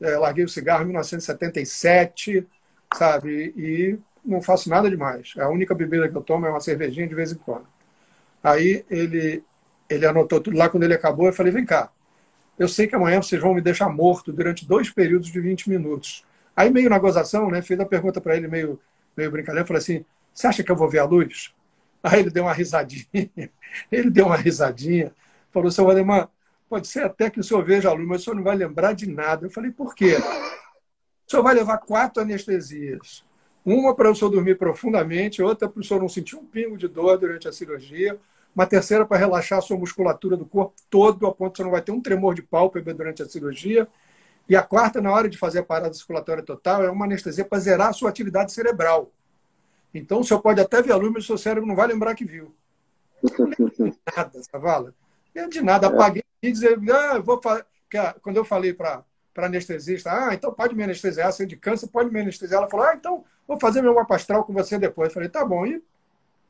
é, larguei o cigarro em 1977, sabe? E não faço nada demais. A única bebida que eu tomo é uma cervejinha de vez em quando. Aí ele, ele anotou tudo lá quando ele acabou. Eu falei, vem cá, eu sei que amanhã vocês vão me deixar morto durante dois períodos de 20 minutos. Aí, meio na gozação, né, fiz a pergunta para ele, meio, meio brincadeira, falei assim, você acha que eu vou ver a luz? Aí ele deu uma risadinha, [LAUGHS] ele deu uma risadinha, falou, seu Valdemar, pode ser até que o senhor veja a luz, mas o senhor não vai lembrar de nada. Eu falei, por quê? O senhor vai levar quatro anestesias. Uma para o senhor dormir profundamente, outra para o senhor não sentir um pingo de dor durante a cirurgia, uma terceira para relaxar a sua musculatura do corpo todo, a ponto que você não vai ter um tremor de pálpebra durante a cirurgia. E a quarta, na hora de fazer a parada circulatória total, é uma anestesia para zerar a sua atividade cerebral. Então, senhor pode até ver a luz, mas o seu cérebro não vai lembrar que viu. Nada, Savala. É de nada. Apaguei e dizer, ah, vou fazer. Quando eu falei para a anestesista, ah, então pode me anestesiar, você é de câncer, pode me anestesiar. Ela falou, ah, então vou fazer meu mapa astral com você depois. Eu falei, tá bom. E,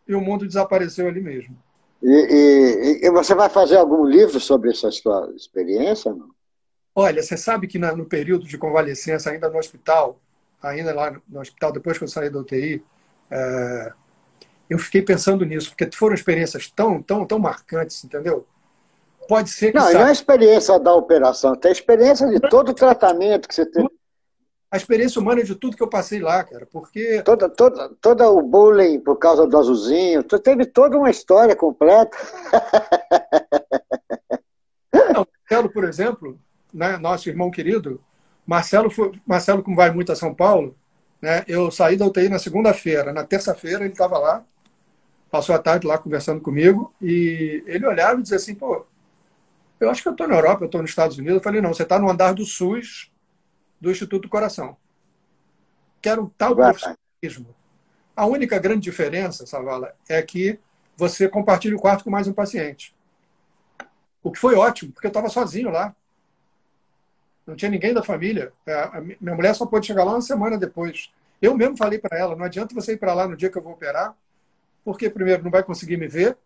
e o mundo desapareceu ali mesmo. E, e, e, você vai fazer algum livro sobre essa sua experiência? Não? Olha, você sabe que no período de convalescença, ainda no hospital, ainda lá no hospital, depois que eu saí da UTI, é, eu fiquei pensando nisso, porque foram experiências tão, tão, tão marcantes, entendeu? Pode ser que. Não, sabe... não é a experiência da operação, tem a experiência de todo o tratamento que você teve. A experiência humana de tudo que eu passei lá, cara, porque. Toda, toda, toda o bullying por causa do azulzinho, teve toda uma história completa. por exemplo, né, nosso irmão querido, Marcelo, foi, Marcelo, como vai muito a São Paulo, né, eu saí da UTI na segunda-feira. Na terça-feira ele estava lá, passou a tarde lá conversando comigo, e ele olhava e dizia assim, pô, eu acho que eu estou na Europa, eu estou nos Estados Unidos. Eu falei, não, você está no andar do SUS do Instituto Coração. Quero um tal profissionalismo. A única grande diferença, Savala, é que você compartilha o quarto com mais um paciente. O que foi ótimo, porque eu estava sozinho lá. Não tinha ninguém da família. É, a minha mulher só pôde chegar lá uma semana depois. Eu mesmo falei para ela: não adianta você ir para lá no dia que eu vou operar, porque, primeiro, não vai conseguir me ver.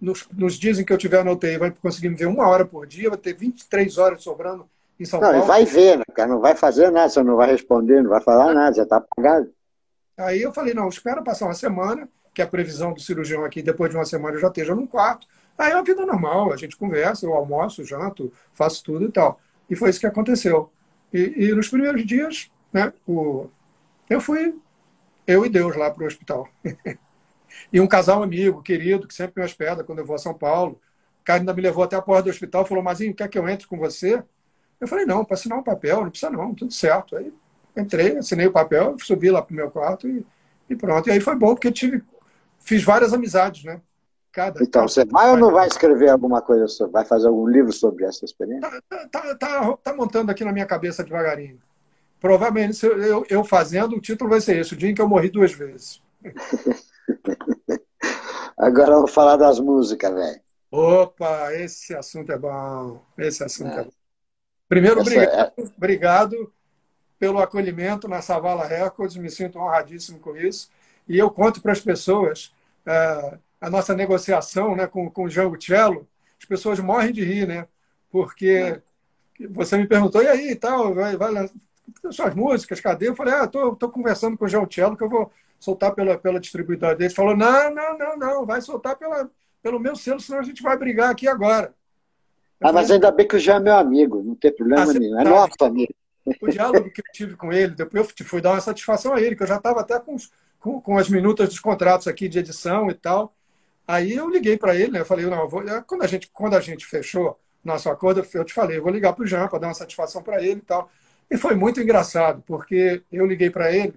Nos, nos dias em que eu tiver na UTI, vai conseguir me ver uma hora por dia, vai ter 23 horas sobrando em São não, Paulo. Não, vai ver, né, cara? Não vai fazer nada, você não vai responder, não vai falar nada, já está apagado. Aí eu falei: não, espera passar uma semana, que a previsão do cirurgião aqui, depois de uma semana eu já esteja num quarto. Aí é uma vida normal, a gente conversa, eu almoço, janto, faço tudo e tal. E foi isso que aconteceu. E, e nos primeiros dias, né, o, eu fui, eu e Deus, lá para o hospital. [LAUGHS] e um casal amigo, querido, que sempre me hospeda quando eu vou a São Paulo. O cara ainda me levou até a porta do hospital falou, Mazinho, quer que eu entre com você? Eu falei, não, para assinar um papel, não precisa não, tudo certo. Aí entrei, assinei o papel, subi lá para o meu quarto e, e, pronto. E aí foi bom, porque tive, fiz várias amizades, né? Cada, então, cada... você vai ou não vai escrever alguma coisa sobre, vai fazer algum livro sobre essa experiência? Tá, tá, tá, tá montando aqui na minha cabeça devagarinho. Provavelmente, eu, eu fazendo, o título vai ser esse, o dia em que eu morri duas vezes. [LAUGHS] Agora vamos falar das músicas, velho. Opa, esse assunto é bom. Esse assunto é, é bom. Primeiro, obrigado, é... obrigado pelo acolhimento na Savala Records, me sinto honradíssimo com isso. E eu conto para as pessoas uh, a nossa negociação né, com, com o João Cello, as pessoas morrem de rir, né? Porque você me perguntou, e aí, tal, vai, vai suas músicas, cadê? Eu falei, ah, tô, tô conversando com o João Cello, que eu vou soltar pela, pela distribuidora dele. Ele falou, não, não, não, não, vai soltar pela, pelo meu selo, senão a gente vai brigar aqui agora. Ah, mas ainda bem que o João é meu amigo, não tem problema ah, nenhum, é tá, nosso amigo. O diálogo que eu tive com ele, depois eu fui dar uma satisfação a ele, que eu já estava até com, com, com as minutas dos contratos aqui de edição e tal. Aí eu liguei para ele, né? Eu falei, não, eu vou... quando, a gente, quando a gente fechou nosso acordo, eu te falei, eu vou ligar para o Jean para dar uma satisfação para ele e tal. E foi muito engraçado, porque eu liguei para ele,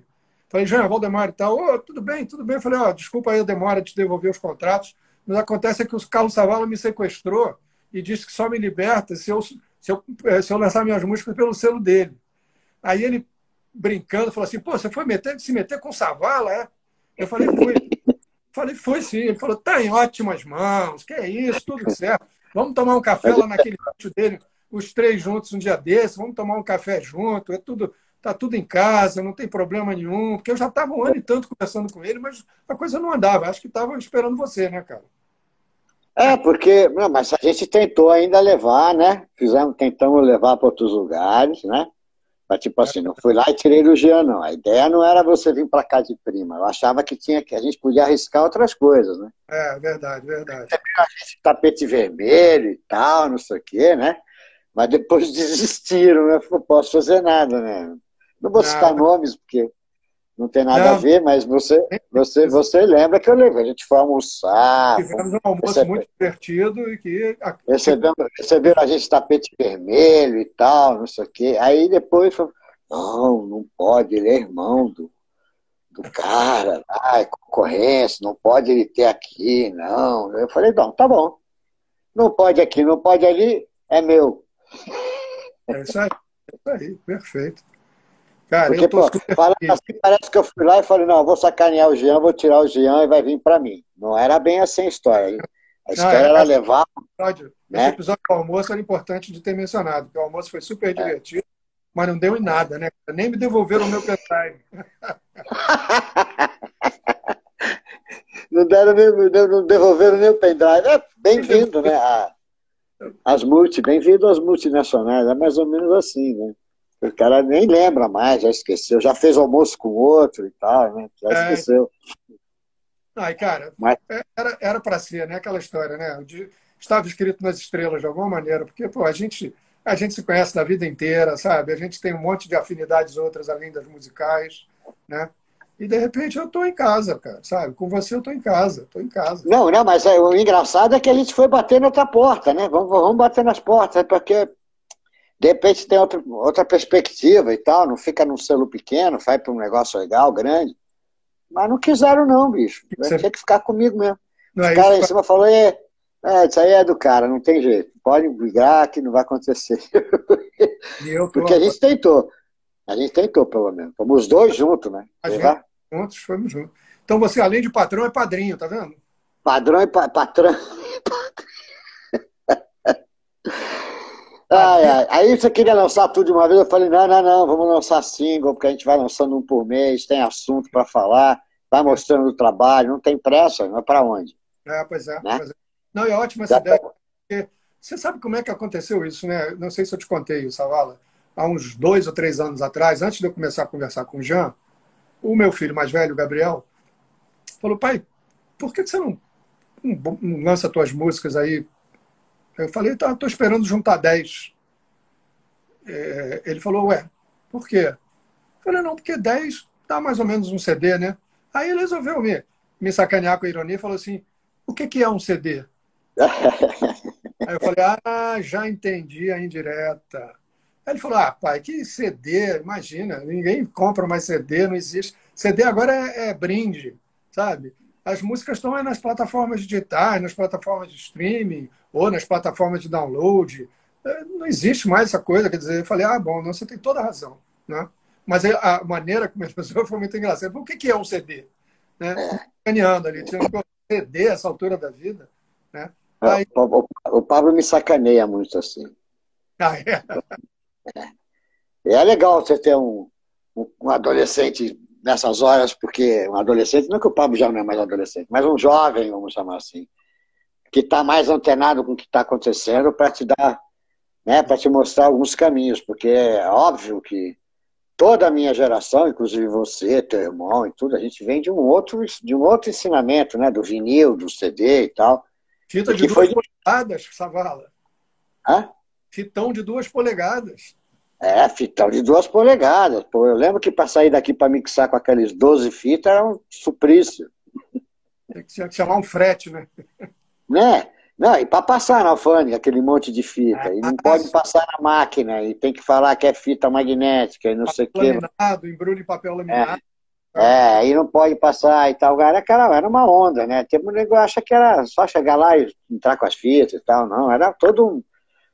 falei, Jean, Valdemar e tal, oh, tudo bem, tudo bem. Eu falei, oh, desculpa aí a demora de devolver os contratos, mas acontece é que o Carlos Savala me sequestrou e disse que só me liberta se eu, se eu, eh, se eu lançar minhas músicas pelo selo dele. Aí ele, brincando, falou assim, pô, você foi meter, se meter com Savala, é? Eu falei, fui. Falei, foi sim. Ele falou, tá em ótimas mãos, que é isso, tudo certo. Vamos tomar um café lá naquele sítio dele, os três juntos um dia desse, vamos tomar um café junto, é tudo, tá tudo em casa, não tem problema nenhum, porque eu já estava um ano e tanto conversando com ele, mas a coisa não andava. Acho que estava esperando você, né, cara? É, porque, não, mas a gente tentou ainda levar, né? Fizemos, tentamos levar para outros lugares, né? Mas, tipo assim, não fui lá e tirei do Jean, não. A ideia não era você vir para cá de prima. Eu achava que tinha que a gente podia arriscar outras coisas, né? É, verdade, verdade. A gente tapete vermelho e tal, não sei o quê, né? Mas depois [LAUGHS] desistiram, né? Não posso fazer nada, né? Não vou citar nomes, porque não tem nada não. a ver, mas você, você, você lembra que eu lembro. A gente foi almoçar. Tivemos um almoço recebe... muito divertido e que. Recebemos, recebemos a gente tapete vermelho e tal, não sei o quê. Aí depois falou, não, não pode, ele é irmão do, do cara, ai, concorrência, não pode ele ter aqui, não. Eu falei, não, tá bom. Não pode aqui, não pode ali, é meu. É isso aí, é isso aí, perfeito. Cara, Porque, pô, fala assim, parece que eu fui lá e falei, não, vou sacanear o Jean, vou tirar o Jean e vai vir para mim. Não era bem assim a história. A história não, era levar. Episódio, né? Esse episódio do almoço era importante de ter mencionado, porque o almoço foi super é. divertido, mas não deu em nada, né? Nem me devolveram o meu pendrive. [LAUGHS] não, deram nem, não devolveram nem o pendrive. É bem-vindo, né? [LAUGHS] as multi, bem-vindo às multinacionais, é mais ou menos assim, né? O cara nem lembra mais, já esqueceu. Já fez almoço com outro e tal, né? Já é. esqueceu. Ai, cara, Mas... É, era para ser, né? Aquela história, né? Estava escrito nas estrelas de alguma maneira, porque, pô, a gente, a gente se conhece da vida inteira, sabe? A gente tem um monte de afinidades outras além das musicais, né? E de repente eu tô em casa, cara, sabe? Com você eu tô em casa, tô em casa. Não, não, mas é, o engraçado é que a gente foi bater na outra porta, né? Vamos, vamos bater nas portas, porque de repente tem outra, outra perspectiva e tal, não fica num selo pequeno, vai para um negócio legal, grande. Mas não quiseram, não, bicho. Você... Tinha que ficar comigo mesmo. Não, é Os caras em cima falou, é, é, isso aí é do cara, não tem jeito. Pode brigar que não vai acontecer. [LAUGHS] Porque a gente tentou. A gente tentou, pelo menos. Fomos os dois juntos, né? A gente, juntos, fomos juntos. Então você, além de patrão, é padrinho, tá vendo? Padrão e pa patrão. Ai, ai. Aí você queria lançar tudo de uma vez, eu falei, não, não, não, vamos lançar single, porque a gente vai lançando um por mês, tem assunto para falar, vai mostrando o trabalho, não tem pressa, não é para onde. É, pois é, né? pois é. Não, é ótima essa ideia, porque você sabe como é que aconteceu isso, né? Não sei se eu te contei isso, Savala. Há uns dois ou três anos atrás, antes de eu começar a conversar com o Jean, o meu filho mais velho, o Gabriel, falou, pai, por que você não, não lança tuas músicas aí eu falei, tá, tô esperando juntar 10. É, ele falou, ué, por quê? Eu falei, não, porque 10 dá mais ou menos um CD, né? Aí ele resolveu me, me sacanear com a ironia e falou assim, o que, que é um CD? [LAUGHS] Aí eu falei, ah, já entendi a indireta. Aí ele falou, ah, pai, que CD? Imagina, ninguém compra mais CD, não existe. CD agora é, é brinde, sabe? As músicas estão nas plataformas digitais, nas plataformas de streaming, ou nas plataformas de download. É, não existe mais essa coisa. Quer dizer, eu falei, ah, bom, não, você tem toda a razão. Né? Mas a maneira como as [LAUGHS] pessoas foi muito engraçada. O que é um CD? Né? Sacaneando ali, tinha um CD essa altura da vida. Né? É, Aí... O, Pablo me sacaneia muito assim. [LAUGHS] Ah, é? é. é legal você ter um, um adolescente nessas horas, porque um adolescente, não é que o Pablo já não é mais adolescente, mas um jovem, vamos chamar assim, que está mais antenado com o que está acontecendo para te dar, né, para te mostrar alguns caminhos, porque é óbvio que toda a minha geração, inclusive você, teu irmão e tudo, a gente vem de um outro, de um outro ensinamento, né, do vinil, do CD e tal. Fita de duas foi... polegadas, Savala. Hã? Fitão de duas polegadas. É, fitão de duas polegadas. Pô, eu lembro que para sair daqui para mixar com aqueles 12 fitas era um suplício. Tem que chamar um frete, né? Né? Não, e para passar na alfândega, aquele monte de fita. Ah, e não pode passar na máquina, e tem que falar que é fita magnética e não sei o quê. Laminado, embrulho de papel laminado. É, é, e não pode passar e tal. Era, cara, era uma onda, né? Tem um negócio acha que era só chegar lá e entrar com as fitas e tal. Não, era todo um.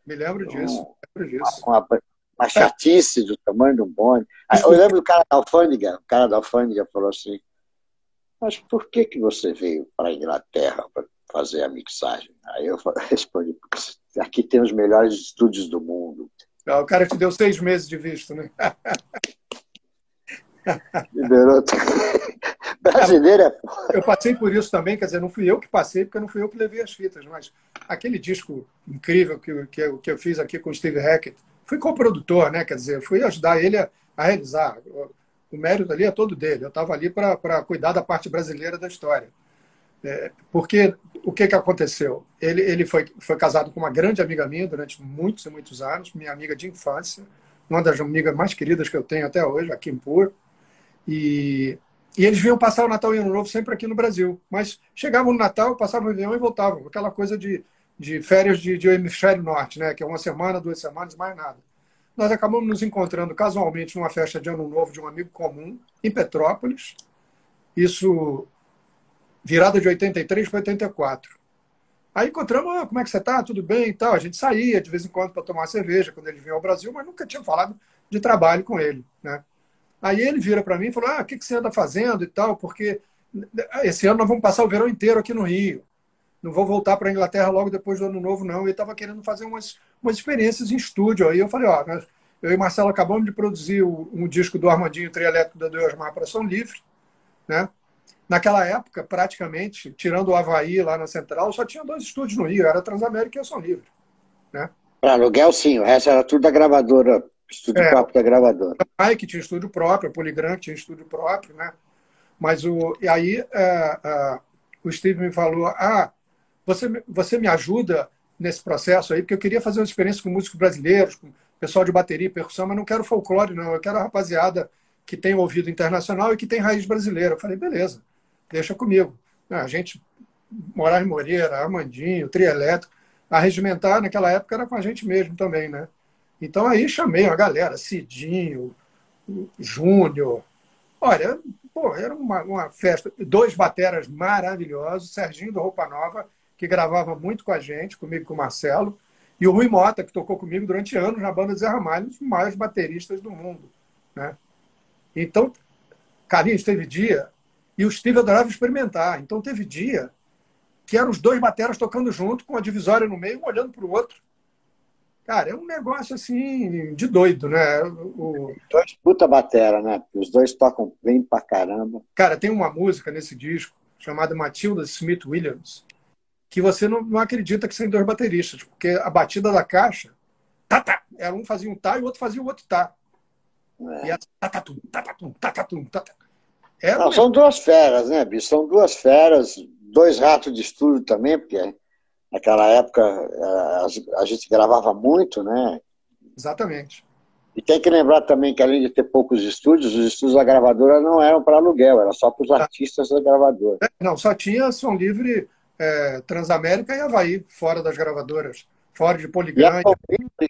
Me lembro disso. Um, lembro disso. Uma, uma, uma chatice do tamanho do bonde. [LAUGHS] Eu lembro do cara da alfândega, o cara da alfândega falou assim, mas por que, que você veio para a Inglaterra fazer a mixagem? Aí eu [LAUGHS] respondi, aqui tem os melhores estúdios do mundo. Ah, o cara te deu seis meses de visto, né? Liberou. [LAUGHS] Brasileiro é Eu passei por isso também, quer dizer, não fui eu que passei, porque não fui eu que levei as fitas, mas aquele disco incrível que, que, eu, que eu fiz aqui com o Steve Hackett, fui co-produtor, né? Quer dizer, fui ajudar ele a, a realizar. O, o, mérito ali é todo dele. Eu estava ali para cuidar da parte brasileira da história. É, porque o que, que aconteceu? Ele, ele foi, foi casado com uma grande amiga minha durante muitos e muitos anos, minha amiga de infância, uma das amigas mais queridas que eu tenho até hoje, a Kim Pur. E, e eles vinham passar o Natal e o Ano Novo sempre aqui no Brasil. Mas chegavam no Natal, passavam o avião e voltavam. Aquela coisa de de férias de, de hemisfério norte, né? Que é uma semana, duas semanas, mais nada. Nós acabamos nos encontrando casualmente numa festa de ano novo de um amigo comum em Petrópolis. Isso virada de 83 para 84. Aí encontramos, ah, como é que você está? Tudo bem e tal. A gente saía de vez em quando para tomar cerveja quando ele vinha ao Brasil, mas nunca tinha falado de trabalho com ele, né? Aí ele vira para mim e falou: Ah, o que, que você anda fazendo e tal? Porque esse ano nós vamos passar o verão inteiro aqui no Rio não vou voltar para a Inglaterra logo depois do ano novo, não. Ele estava querendo fazer umas, umas experiências em estúdio. Aí eu falei, ó, eu e Marcelo acabamos de produzir um disco do Armandinho Trielétrico da Deusmar para Som Livre, né? Naquela época, praticamente, tirando o Havaí lá na Central, só tinha dois estúdios no Rio, era Transamérica e o Som Livre, né? Para aluguel, sim, o resto era tudo da gravadora, estúdio é, próprio da gravadora. A Mike tinha estúdio próprio, a Poligram tinha estúdio próprio, né? Mas o, e aí é, é, o Steve me falou, ah, você, você me ajuda nesse processo aí, porque eu queria fazer uma experiência com músicos brasileiros, com pessoal de bateria e percussão, mas não quero folclore, não. Eu quero a rapaziada que tem ouvido internacional e que tem raiz brasileira. Eu falei, beleza, deixa comigo. A gente, Moraes Moreira, Armandinho, Trio Elétrico, a regimentar naquela época era com a gente mesmo também, né? Então aí chamei a galera, Cidinho, Júnior. Olha, pô, era uma, uma festa. Dois bateras maravilhosos, Serginho do Roupa Nova, que gravava muito com a gente, comigo com o Marcelo, e o Rui Mota, que tocou comigo durante anos na banda Zé Ramalho, um dos maiores bateristas do mundo. Né? Então, Carlinhos, teve dia, e o Steve adorava experimentar. Então, teve dia que eram os dois bateras tocando junto, com a divisória no meio, um olhando para o outro. Cara, é um negócio assim de doido, né? O... Dois puta batera, né? Os dois tocam bem pra caramba. Cara, tem uma música nesse disco chamada Matilda Smith Williams, que você não, não acredita que são dois bateristas, porque a batida da caixa, tá, tá, era um fazia um tá e o outro fazia o outro tá. É. E a tá, tá, tum, tá, tá, tum, tá, tá, tum, tá, tá. Era não, são duas feras, né, bicho? São duas feras, dois ratos de estúdio também, porque naquela época eh, a gente gravava muito, né? Exatamente. E tem que lembrar também que além de ter poucos estúdios, os estúdios da gravadora não eram para aluguel, era só para os artistas da gravadora. É, não, só tinha som livre é, Transamérica e Havaí, fora das gravadoras, fora de Poligrande.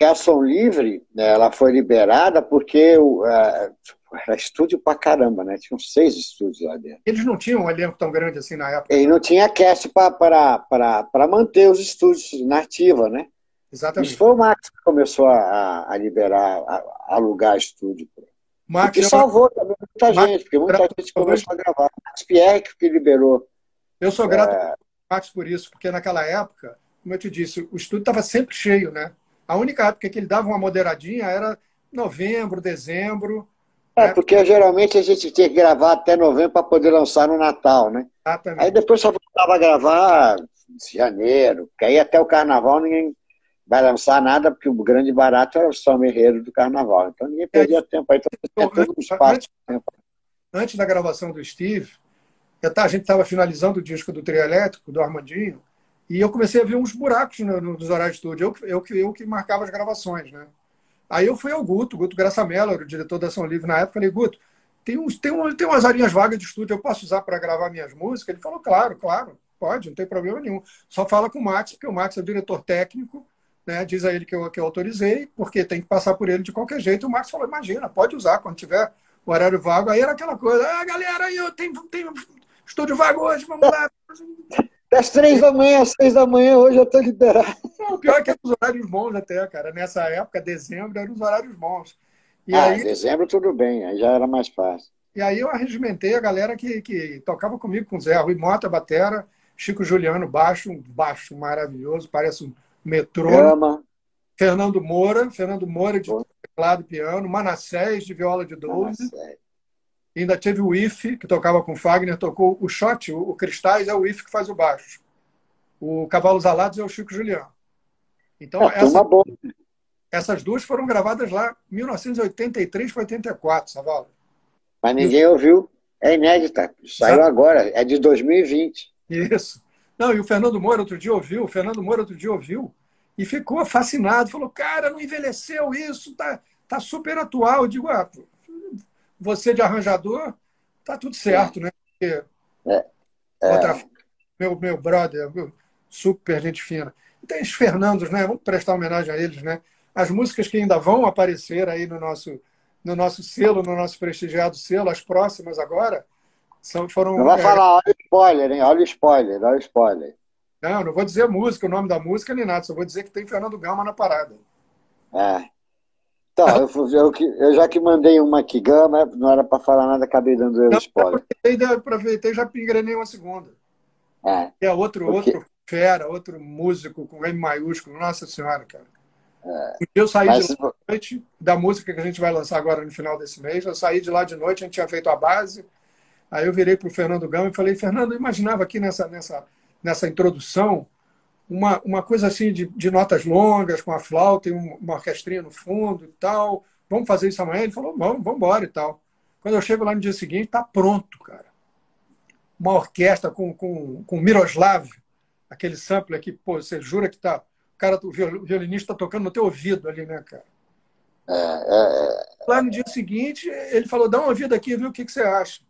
E a som livre, né, ela foi liberada porque o, é, era estúdio pra caramba, né? Tinham seis estúdios lá dentro. Eles não tinham um elenco tão grande assim na época. E não tinha cast para manter os estúdios na ativa, né? Exatamente. Isso foi o Max que começou a, a liberar, a, a alugar estúdio. Max, e salvou também muita Max, gente, porque muita gente começou a gravar. Max Pierre que liberou. Eu sou grato é... Max por isso, porque naquela época, como eu te disse, o estúdio estava sempre cheio, né? A única época que ele dava uma moderadinha era novembro, dezembro, é, porque geralmente a gente tinha que gravar até novembro para poder lançar no Natal, né? Exatamente. Aí depois só voltava a gravar em janeiro, porque aí até o carnaval ninguém vai lançar nada, porque o grande barato era o São Herreiro do carnaval. Então ninguém perdia é, tempo aí, então, todo um espaço. Antes, antes, da gravação do Steve, a gente estava finalizando o disco do trio elétrico, do Armandinho, e eu comecei a ver uns buracos no, nos horários de estúdio. Eu, eu, eu que marcava as gravações, né? Aí eu fui ao Guto, Guto Graçamelo, era o diretor da Ação Livre na época, falei, Guto, tem, uns, tem, um, tem umas arinhas vagas de estúdio, eu posso usar para gravar minhas músicas? Ele falou, claro, claro, pode, não tem problema nenhum. Só fala com o Max, porque o Max é o diretor técnico, né? diz a ele que eu, que eu autorizei, porque tem que passar por ele de qualquer jeito. O Max falou, imagina, pode usar quando tiver o horário vago. Aí era aquela coisa, ah, galera, eu tenho, tenho estúdio vago hoje, vamos lá. [LAUGHS] Das três da manhã às seis da manhã, hoje eu estou liberado. Não, o pior é que eram os horários bons até, cara. Nessa época, dezembro, eram os horários bons. E ah, aí, dezembro tudo bem, aí já era mais fácil. E aí eu arregimentei a galera que, que tocava comigo com o Zé, Rui Mota, batera, Chico Juliano, baixo, um baixo maravilhoso, parece um metrô. Gama. Fernando Moura, Fernando Moura de teclado e piano, Manassés de viola de 12. Ainda teve o IF, que tocava com Fagner, tocou o shot, o, o Cristais é o IF que faz o baixo. O Cavalos Alados é o Chico Juliano. Então, é, essa, essas duas foram gravadas lá em 1983 para 84, Savala. Mas ninguém e... ouviu. É inédita. Saiu agora. É de 2020. Isso. Não, e o Fernando Moura outro dia ouviu, o Fernando Moura outro dia ouviu e ficou fascinado. Falou, cara, não envelheceu isso, tá, tá super atual. Eu digo, ah, você de arranjador, tá tudo certo, né? Porque é, é. Outra, meu, meu brother, meu, super gente fina. E tem os Fernandos, né? Vamos prestar homenagem a eles, né? As músicas que ainda vão aparecer aí no nosso, no nosso selo, no nosso prestigiado selo, as próximas agora, são, foram. Não vai é... falar, olha o spoiler, hein? Olha o spoiler, olha o spoiler. Não, não vou dizer música, o nome da música nem nada, só vou dizer que tem Fernando Gama na parada. É. Então, eu, eu, eu, já que mandei uma aqui, Gama, não era para falar nada, acabei dando eu spoiler. Aproveitei, aproveitei já engrenei uma segunda. É. é outro, Porque... outro fera, outro músico com M maiúsculo, nossa senhora, cara. É. Eu saí Mas... de noite da música que a gente vai lançar agora no final desse mês. Eu saí de lá de noite, a gente tinha feito a base. Aí eu virei para o Fernando Gama e falei, Fernando, eu imaginava aqui nessa, nessa, nessa introdução uma, uma coisa assim de, de notas longas, com a flauta e uma orquestrinha no fundo e tal. Vamos fazer isso amanhã? Ele falou, vamos, vamos embora e tal. Quando eu chego lá no dia seguinte, tá pronto, cara. Uma orquestra com, com, com Miroslav, aquele sample aqui, pô, você jura que tá. O cara, o violinista tá tocando no teu ouvido ali, né, cara? É, é, é... Lá no dia seguinte, ele falou, dá uma vida aqui, viu o que, que você acha?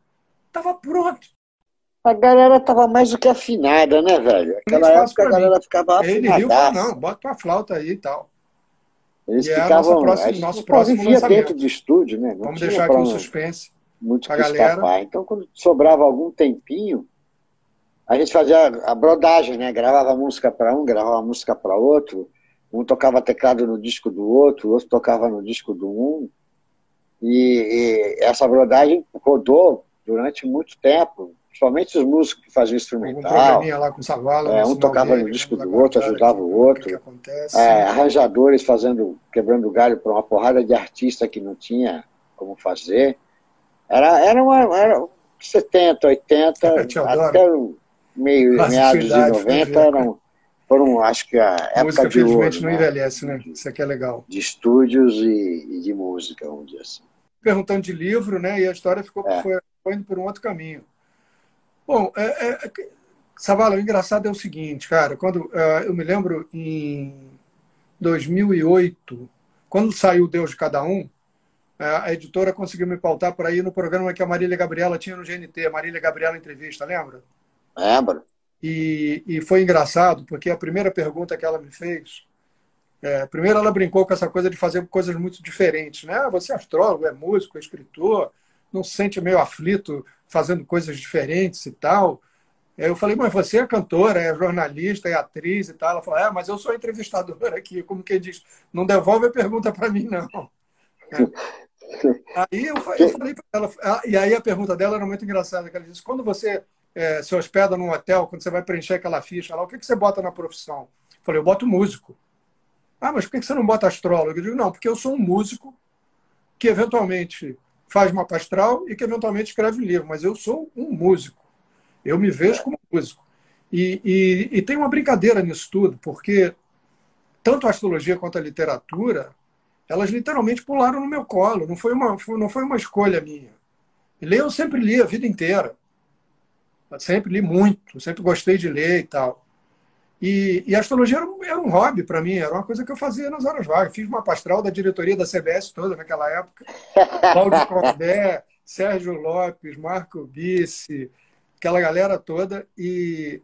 Tava pronto a galera tava mais do que afinada, né, velho? Aquela época a galera ficava Ele riu falou, não, bota tua flauta aí e tal. Eles e ficavam. Próximo, nosso próximo lançamento. dentro de estúdio, né? Não Vamos deixar aqui um suspense. Muito a galera. Escapar. Então, quando sobrava algum tempinho, a gente fazia a brodagem, né? Gravava música para um, gravava música para outro. Um tocava teclado no disco do outro, o outro tocava no disco do um. E, e essa brodagem rodou durante muito tempo, principalmente os músicos que faziam instrumental. Um lá com Savala, é, um tocava no disco do outro, ajudava o outro. É, arranjadores fazendo, quebrando galho para uma porrada de artista que não tinha como fazer. Era, era uma. Era 70, 80, [LAUGHS] até o meio, meados de 90 eram, foram, acho que a época música, de ouro. não né? envelhece, né? Isso aqui é legal. De estúdios e, e, de música, vamos dizer assim. Perguntando de livro, né? E a história ficou é. foi, foi indo por um outro caminho. Bom, é, é, é Savala, o engraçado é o seguinte, cara, quando uh, eu me lembro em 2008, quando saiu Deus de Cada Um, a editora conseguiu me pautar para ir no programa que a Marília Gabriela tinha no GNT, a Marília Gabriela Entrevista, lembra? Lembro. E, e foi engraçado, porque a primeira pergunta que ela me fez, é, primeiro ela brincou com essa coisa de fazer coisas muito diferentes, né? Ah, você é astrólogo, é músico, é escritor, não se sente meio aflito fazendo coisas diferentes e tal. Eu falei, mas você é cantora, é jornalista, é atriz e tal. Ela falou, é, mas eu sou entrevistadora aqui. Como quem diz, não devolve a pergunta para mim, não. [LAUGHS] Aí eu, eu falei para ela, e aí a pergunta dela era muito engraçada, que ela disse, quando você é, se hospeda num hotel, quando você vai preencher aquela ficha lá, o que, que você bota na profissão? Eu falei, eu boto músico. Ah, mas por que você não bota astrólogo? Eu digo, não, porque eu sou um músico que eventualmente faz uma pastral e que eventualmente escreve um livro, mas eu sou um músico. Eu me vejo como músico. E, e, e tem uma brincadeira nisso tudo, porque tanto a astrologia quanto a literatura, elas literalmente pularam no meu colo. Não foi uma, não foi uma escolha minha. Ler eu sempre li a vida inteira. Sempre li muito, sempre gostei de ler e tal. E, e a astrologia era um, era um hobby para mim, era uma coisa que eu fazia nas horas vagas. Fiz uma pastral da diretoria da CBS toda naquela época. [LAUGHS] Paulo Condé, Sérgio Lopes, Marco Bice, aquela galera toda. E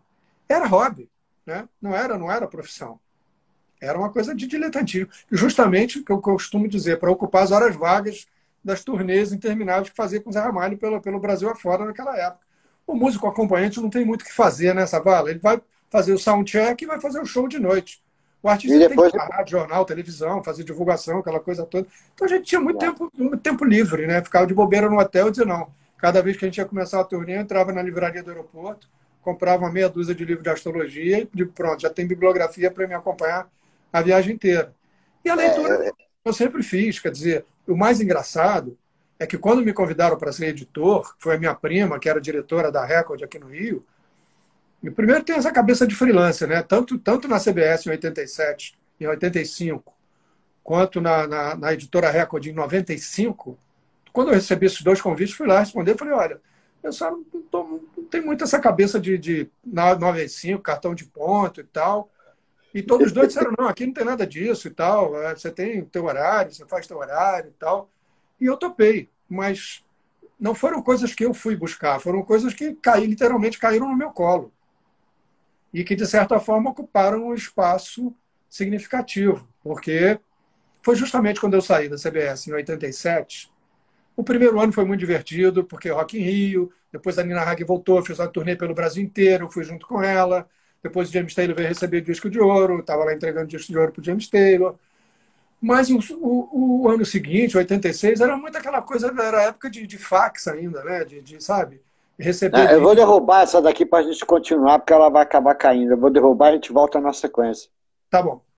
era hobby, né? não, era, não era profissão. Era uma coisa de diletantismo. E justamente o que eu costumo dizer, para ocupar as horas vagas das turnês intermináveis que fazia com o Zé Ramalho pelo, pelo Brasil afora naquela época. O músico acompanhante não tem muito o que fazer nessa né, bala. Ele vai fazer o soundcheck e vai fazer o show de noite. O artista tem que parar, jornal, televisão, fazer divulgação, aquela coisa toda. Então a gente tinha muito tempo, muito tempo livre, né? Ficava de bobeira no hotel e dizia, não. Cada vez que a gente ia começar a turnê, eu entrava na livraria do aeroporto, comprava uma meia dúzia de livros de astrologia e digo, pronto, já tem bibliografia para me acompanhar a viagem inteira. E a leitura é, é... eu sempre fiz, quer dizer, o mais engraçado é que quando me convidaram para ser editor, foi a minha prima, que era diretora da Record aqui no Rio, e primeiro tem essa cabeça de freelancer, né? Tanto, tanto na CBS em 87, em 85, quanto na, na, na editora Record em 95. Quando eu recebi esses dois convites, fui lá responder, falei, olha, eu só não, tô, não tenho muito essa cabeça de, de 95, cartão de ponto e tal. E todos os dois disseram, não, aqui não tem nada disso e tal. É, você tem teu horário, você faz teu horário e tal. E eu topei, mas não foram coisas que eu fui buscar, foram coisas que caí, literalmente caíram no meu colo. E que, de certa forma, ocuparam um espaço significativo, porque foi justamente quando eu saí da CBS, em 87. O primeiro ano foi muito divertido, porque Rock in Rio, depois a Nina Hagen voltou, fez uma turnê pelo Brasil inteiro, fui junto com ela. Depois o James Taylor veio receber disco de ouro, estava lá entregando disco de ouro para o James Taylor. Mas o, o, o, ano seguinte, 86, era muito aquela coisa, era época de, de fax ainda, né? De, de sabe? Receber. Não, eu vou derrubar essa daqui para a gente continuar, porque ela vai acabar caindo. Eu vou derrubar e a gente volta na sequência. Tá bom.